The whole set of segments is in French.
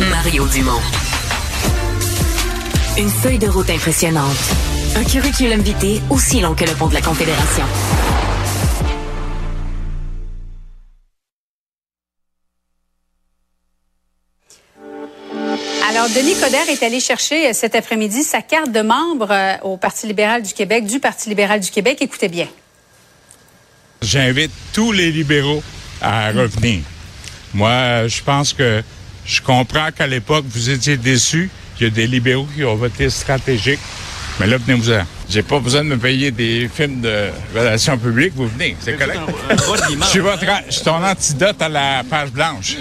Mario Dumont. Une feuille de route impressionnante. Un curriculum vitae aussi long que le pont de la Confédération. Alors, Denis Coderre est allé chercher euh, cet après-midi sa carte de membre euh, au Parti libéral du Québec, du Parti libéral du Québec. Écoutez bien. J'invite tous les libéraux à revenir. Moi, je pense que je comprends qu'à l'époque, vous étiez déçus. Il y a des libéraux qui ont voté stratégique. Mais là, venez-vous-en. J'ai pas besoin de me payer des films de relations publiques. Vous venez, c'est correct. Je suis, votre, je suis ton antidote à la page blanche.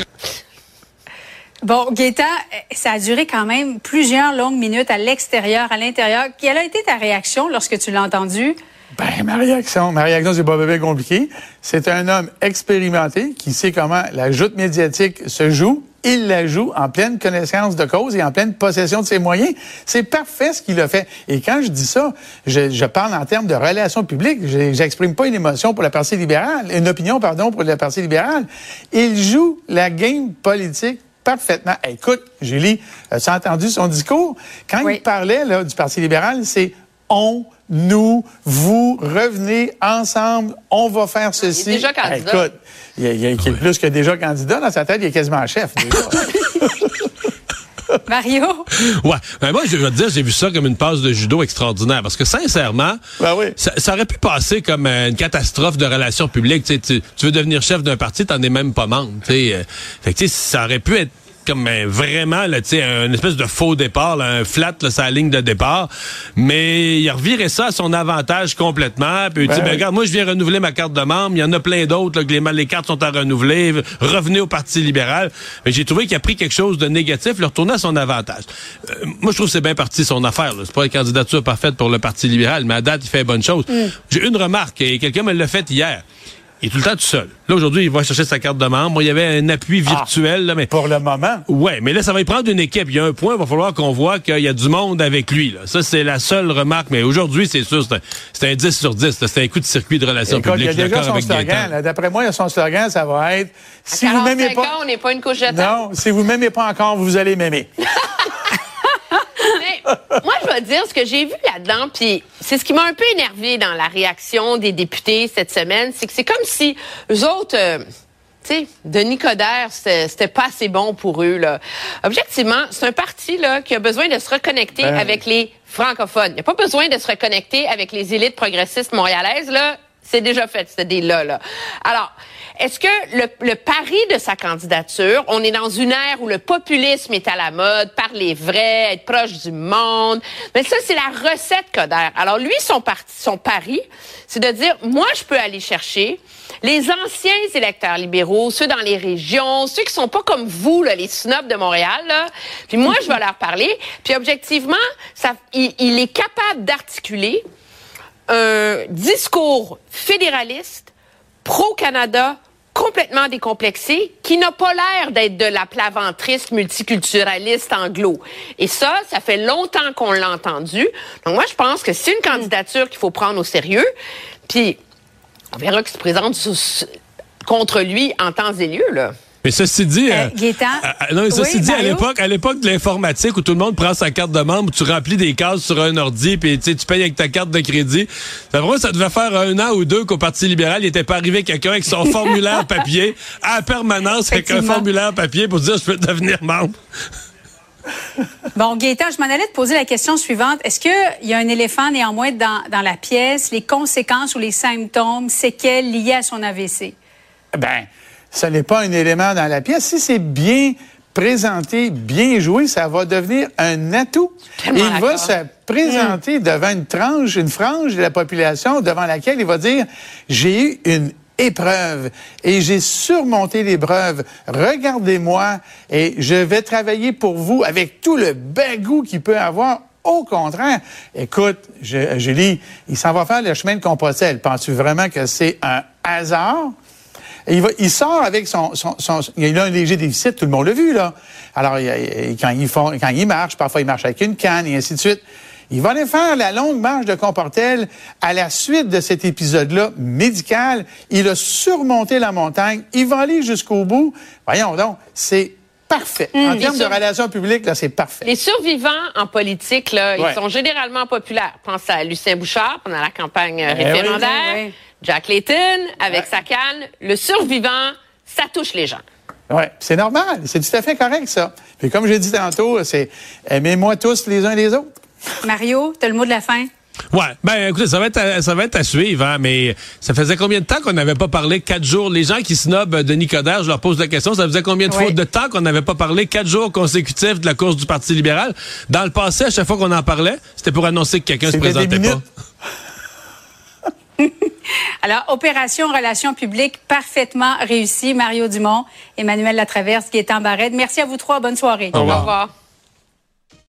Bon, Gaétan, ça a duré quand même plusieurs longues minutes à l'extérieur, à l'intérieur. Quelle a été ta réaction lorsque tu l'as entendu? Ben, ma réaction, ma réaction, c'est pas bébé compliqué. C'est un homme expérimenté qui sait comment la joute médiatique se joue. Il la joue en pleine connaissance de cause et en pleine possession de ses moyens. C'est parfait ce qu'il a fait. Et quand je dis ça, je, je parle en termes de relations publiques. J'exprime pas une émotion pour la partie libérale, une opinion, pardon, pour la partie libérale. Il joue la game politique parfaitement. Écoute, Julie, as-tu entendu son discours? Quand il parlait là, du Parti libéral, c'est on, nous, vous, revenez ensemble, on va faire ceci. Il est déjà candidat. écoute, il, y a, plus que déjà candidat dans sa tête, il est quasiment chef. Mario? Ouais. Ben moi, je veux te dire, j'ai vu ça comme une passe de judo extraordinaire. Parce que sincèrement, ben oui. ça, ça, aurait pu passer comme une catastrophe de relations publiques. Tu, tu veux devenir chef d'un parti, t'en es même pas membre. T'sais. Fait que, ça aurait pu être comme ben, vraiment là, tu une espèce de faux départ, un flat là, sa ligne de départ, mais il a reviré ça à son avantage complètement. Puis ben, ben, regarde, moi je viens renouveler ma carte de membre, il y en a plein d'autres que les, les cartes sont à renouveler, revenez au Parti libéral. Mais j'ai trouvé qu'il a pris quelque chose de négatif, le retourner à son avantage. Euh, moi je trouve que c'est bien parti son affaire, c'est pas une candidature parfaite pour le Parti libéral, mais à date il fait bonne chose. Mm. J'ai une remarque et quelqu'un me l'a fait hier. Il est tout le temps tout seul. Là, aujourd'hui, il va chercher sa carte de membre. il y avait un appui ah, virtuel. là, mais Pour le moment. Ouais, mais là, ça va y prendre une équipe. Il y a un point, il va falloir qu'on voit qu'il y a du monde avec lui. Là. Ça, c'est la seule remarque. Mais aujourd'hui, c'est sûr, c'est un, un, 10 sur 10. C'est un coup de circuit de relations Écoute, publiques. Il y a déjà son slogan. D'après moi, il y a son slogan, ça va être... Si vous m'aimez pas... on n'est pas une couche de Non, si vous m'aimez pas encore, vous allez m'aimer. moi, je vais dire ce que j'ai vu là-dedans, puis c'est ce qui m'a un peu énervé dans la réaction des députés cette semaine, c'est que c'est comme si eux autres, euh, tu sais, Denis Coderre, c'était pas assez bon pour eux. Là. Objectivement, c'est un parti là qui a besoin de se reconnecter ben avec les francophones. Il n'y a pas besoin de se reconnecter avec les élites progressistes montréalaises. Là, c'est déjà fait, ce là là. Alors, est-ce que le, le, pari de sa candidature, on est dans une ère où le populisme est à la mode, parler vrai, être proche du monde, mais ça c'est la recette Coder. Alors lui, son, parti, son pari, c'est de dire, moi je peux aller chercher les anciens électeurs libéraux, ceux dans les régions, ceux qui sont pas comme vous, là, les snobs de Montréal, là. puis moi je vais leur parler, puis objectivement, ça, il, il est capable d'articuler un discours fédéraliste, pro-Canada, complètement décomplexé, qui n'a pas l'air d'être de la plaventriste multiculturaliste anglo. Et ça, ça fait longtemps qu'on l'a entendu. Donc moi, je pense que c'est une candidature qu'il faut prendre au sérieux. Puis, on verra qu'il se présente contre lui en temps et lieu, là. Mais ceci dit, euh, euh, non, ceci dit, à l'époque, à l'époque de l'informatique où tout le monde prend sa carte de membre, tu remplis des cases sur un ordi, puis tu payes avec ta carte de crédit. Ça, vrai, ça devait faire un an ou deux qu'au Parti libéral, il était pas arrivé quelqu'un avec son formulaire papier à permanence avec un formulaire papier pour dire je peux devenir membre. Bon, Gaëtan, je m'en allais te poser la question suivante. Est-ce qu'il y a un éléphant néanmoins dans, dans la pièce, les conséquences ou les symptômes, séquelles liées à son AVC? Ben, ce n'est pas un élément dans la pièce. Si c'est bien présenté, bien joué, ça va devenir un atout. Il va se présenter mm. devant une tranche, une frange de la population devant laquelle il va dire, j'ai eu une épreuve et j'ai surmonté l'épreuve. Regardez-moi et je vais travailler pour vous avec tout le bagou qu'il peut avoir. Au contraire, écoute, Julie, il s'en va faire le chemin de Compostelle. Penses-tu vraiment que c'est un hasard? Il, va, il sort avec son, son, son, Il a un léger déficit, tout le monde l'a vu, là. Alors, quand il, font, quand il marche, parfois il marche avec une canne et ainsi de suite. Il va aller faire la longue marche de Comportel à la suite de cet épisode-là médical. Il a surmonté la montagne. Il va aller jusqu'au bout. Voyons donc, c'est parfait. En termes de relations publiques, là, c'est parfait. Les survivants en politique, là, ils sont généralement populaires. Pense à Lucien Bouchard pendant la campagne euh, Eh référendaire, Jack Layton avec sa canne. Le survivant, ça touche les gens. Oui, c'est normal. C'est tout à fait correct, ça. Puis comme j'ai dit tantôt, c'est aimez-moi tous les uns les autres. Mario, tu as le mot de la fin? Ouais, ben écoutez, ça va être à, ça va être à suivre, hein, mais ça faisait combien de temps qu'on n'avait pas parlé quatre jours? Les gens qui snobent Denis Coderre, je leur pose la question, ça faisait combien de, fois de temps qu'on n'avait pas parlé quatre jours consécutifs de la course du Parti libéral? Dans le passé, à chaque fois qu'on en parlait, c'était pour annoncer que quelqu'un se présentait pas. Alors, opération relations publiques parfaitement réussie. Mario Dumont, Emmanuel Latraverse, Gaétan Barrette. Merci à vous trois. Bonne soirée. Au revoir. Au revoir.